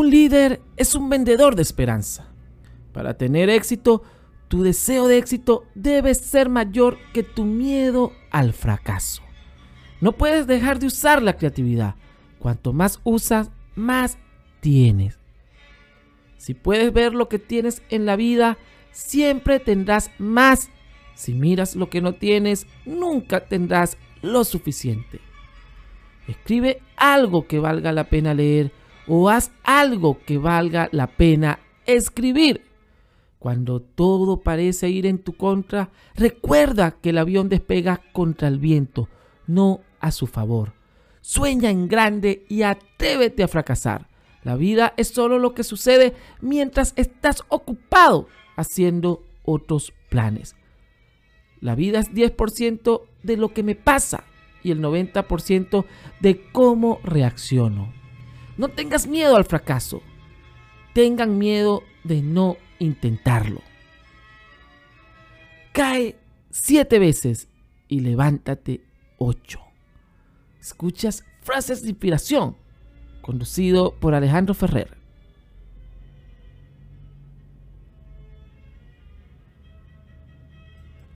Un líder es un vendedor de esperanza. Para tener éxito, tu deseo de éxito debe ser mayor que tu miedo al fracaso. No puedes dejar de usar la creatividad. Cuanto más usas, más tienes. Si puedes ver lo que tienes en la vida, siempre tendrás más. Si miras lo que no tienes, nunca tendrás lo suficiente. Escribe algo que valga la pena leer o haz algo que valga la pena escribir. Cuando todo parece ir en tu contra, recuerda que el avión despega contra el viento, no a su favor. Sueña en grande y atrévete a fracasar. La vida es solo lo que sucede mientras estás ocupado haciendo otros planes. La vida es 10% de lo que me pasa y el 90% de cómo reacciono. No tengas miedo al fracaso. Tengan miedo de no intentarlo. Cae siete veces y levántate ocho. Escuchas frases de inspiración, conducido por Alejandro Ferrer.